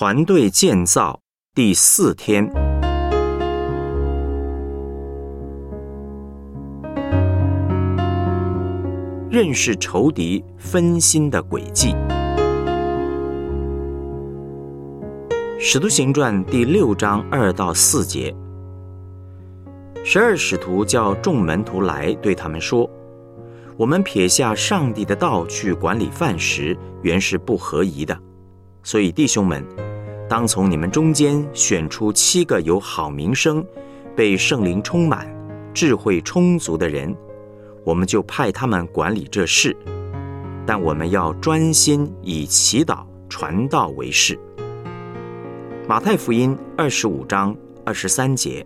团队建造第四天，认识仇敌分心的轨迹。使徒行传第六章二到四节，十二使徒叫众门徒来，对他们说：“我们撇下上帝的道去管理饭食，原是不合宜的。所以弟兄们，当从你们中间选出七个有好名声、被圣灵充满、智慧充足的人，我们就派他们管理这事。但我们要专心以祈祷、传道为事。”马太福音二十五章二十三节，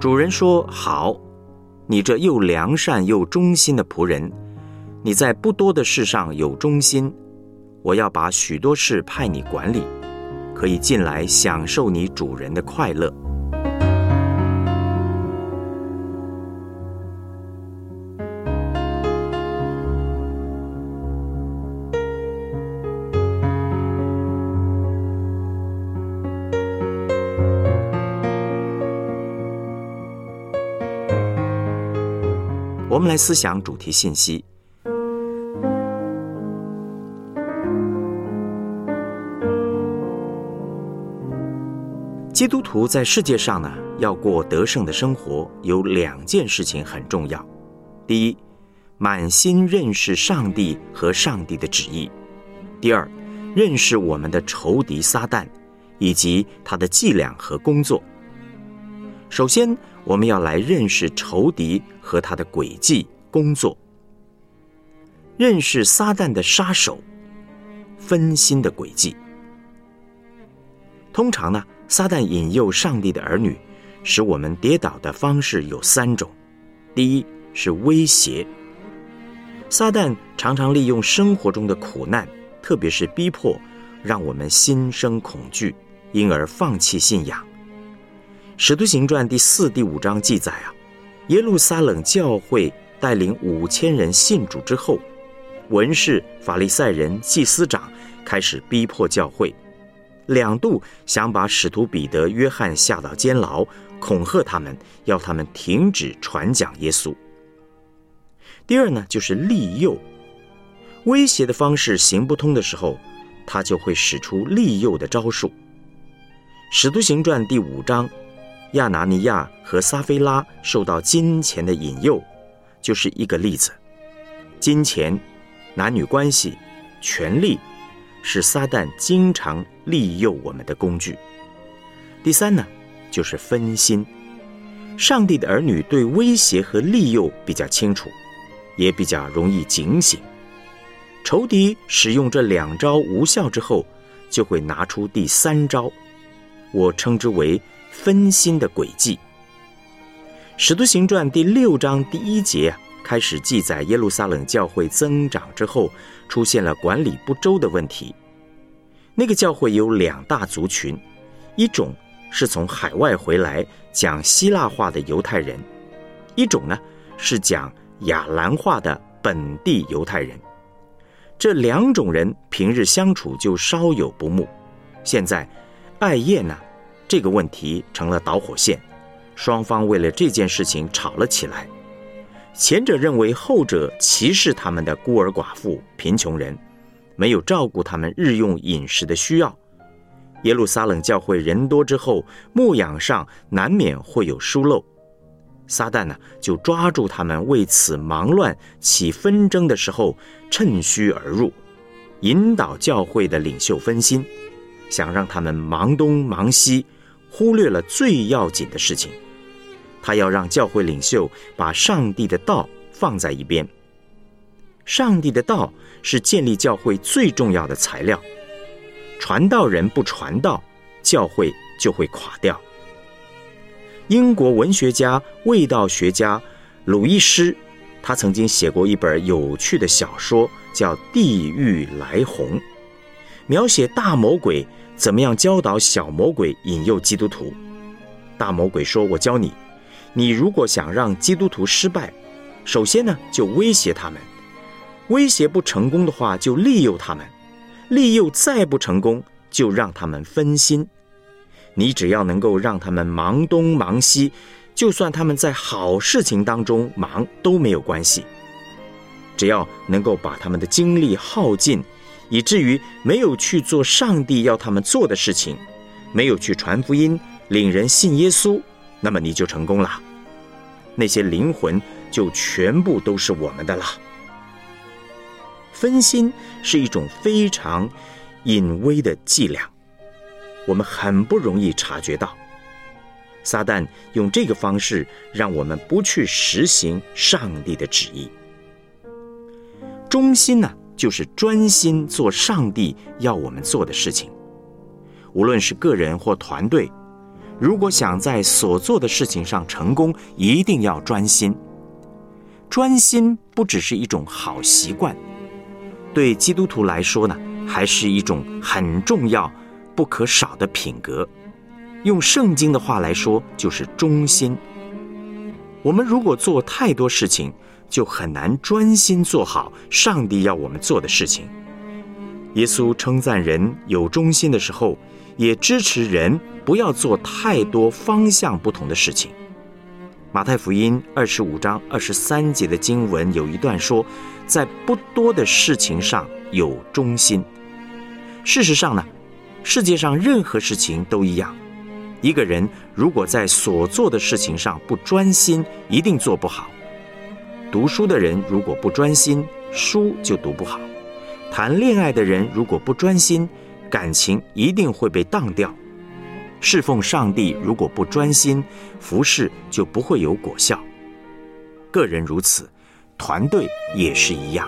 主人说：“好，你这又良善又忠心的仆人，你在不多的事上有忠心，我要把许多事派你管理，可以进来享受你主人的快乐。”我们来思想主题信息。基督徒在世界上呢，要过得胜的生活，有两件事情很重要。第一，满心认识上帝和上帝的旨意；第二，认识我们的仇敌撒旦以及他的伎俩和工作。首先，我们要来认识仇敌和他的诡计工作，认识撒旦的杀手分心的诡计。通常呢，撒旦引诱上帝的儿女，使我们跌倒的方式有三种：第一是威胁，撒旦常常利用生活中的苦难，特别是逼迫，让我们心生恐惧，因而放弃信仰。使徒行传第四、第五章记载啊，耶路撒冷教会带领五千人信主之后，文士、法利赛人、祭司长开始逼迫教会，两度想把使徒彼得、约翰下到监牢，恐吓他们，要他们停止传讲耶稣。第二呢，就是利诱，威胁的方式行不通的时候，他就会使出利诱的招数。使徒行传第五章。亚拿尼亚和撒菲拉受到金钱的引诱，就是一个例子。金钱、男女关系、权力，是撒旦经常利诱我们的工具。第三呢，就是分心。上帝的儿女对威胁和利诱比较清楚，也比较容易警醒。仇敌使用这两招无效之后，就会拿出第三招，我称之为。分心的诡计，《使徒行传》第六章第一节开始记载耶路撒冷教会增长之后，出现了管理不周的问题。那个教会有两大族群，一种是从海外回来讲希腊话的犹太人，一种呢是讲亚兰话的本地犹太人。这两种人平日相处就稍有不睦，现在艾叶呢？这个问题成了导火线，双方为了这件事情吵了起来。前者认为后者歧视他们的孤儿寡妇、贫穷人，没有照顾他们日用饮食的需要。耶路撒冷教会人多之后，牧养上难免会有疏漏。撒旦呢，就抓住他们为此忙乱起纷争的时候，趁虚而入，引导教会的领袖分心，想让他们忙东忙西。忽略了最要紧的事情，他要让教会领袖把上帝的道放在一边。上帝的道是建立教会最重要的材料，传道人不传道，教会就会垮掉。英国文学家、味道学家鲁伊斯，他曾经写过一本有趣的小说，叫《地狱来鸿》，描写大魔鬼。怎么样教导小魔鬼引诱基督徒？大魔鬼说：“我教你，你如果想让基督徒失败，首先呢就威胁他们，威胁不成功的话就利诱他们，利诱再不成功就让他们分心。你只要能够让他们忙东忙西，就算他们在好事情当中忙都没有关系。只要能够把他们的精力耗尽，以至于没有去做上帝要他们做的事情，没有去传福音、领人信耶稣，那么你就成功了。那些灵魂就全部都是我们的了。分心是一种非常隐微的伎俩，我们很不容易察觉到。撒旦用这个方式让我们不去实行上帝的旨意。忠心呢，就是专心做上帝要我们做的事情。无论是个人或团队，如果想在所做的事情上成功，一定要专心。专心不只是一种好习惯。对基督徒来说呢，还是一种很重要、不可少的品格。用圣经的话来说，就是忠心。我们如果做太多事情，就很难专心做好上帝要我们做的事情。耶稣称赞人有忠心的时候，也支持人不要做太多方向不同的事情。马太福音二十五章二十三节的经文有一段说。在不多的事情上有忠心。事实上呢，世界上任何事情都一样。一个人如果在所做的事情上不专心，一定做不好。读书的人如果不专心，书就读不好；谈恋爱的人如果不专心，感情一定会被荡掉；侍奉上帝如果不专心，服侍就不会有果效。个人如此。团队也是一样。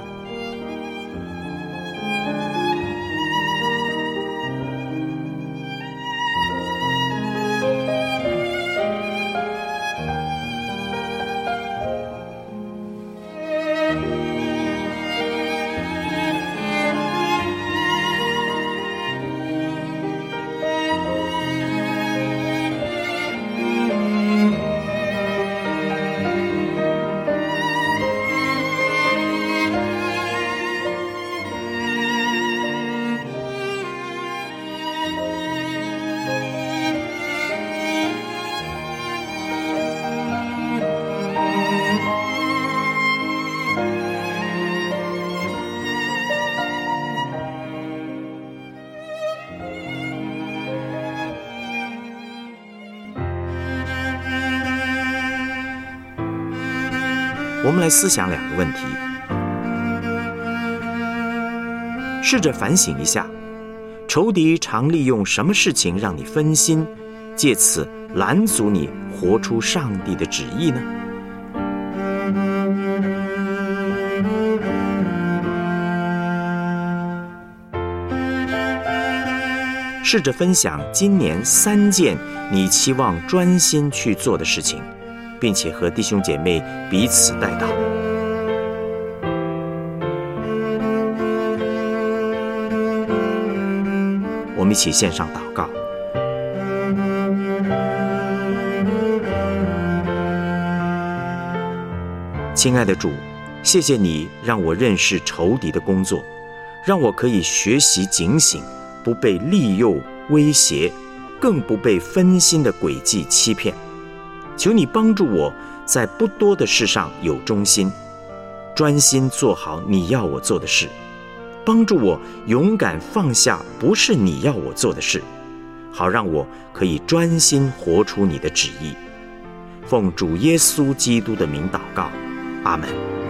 我们来思想两个问题，试着反省一下：仇敌常利用什么事情让你分心，借此拦阻你活出上帝的旨意呢？试着分享今年三件你期望专心去做的事情。并且和弟兄姐妹彼此带祷。我们一起献上祷告。亲爱的主，谢谢你让我认识仇敌的工作，让我可以学习警醒，不被利诱威胁，更不被分心的诡计欺骗。求你帮助我在不多的事上有忠心，专心做好你要我做的事，帮助我勇敢放下不是你要我做的事，好让我可以专心活出你的旨意。奉主耶稣基督的名祷告，阿门。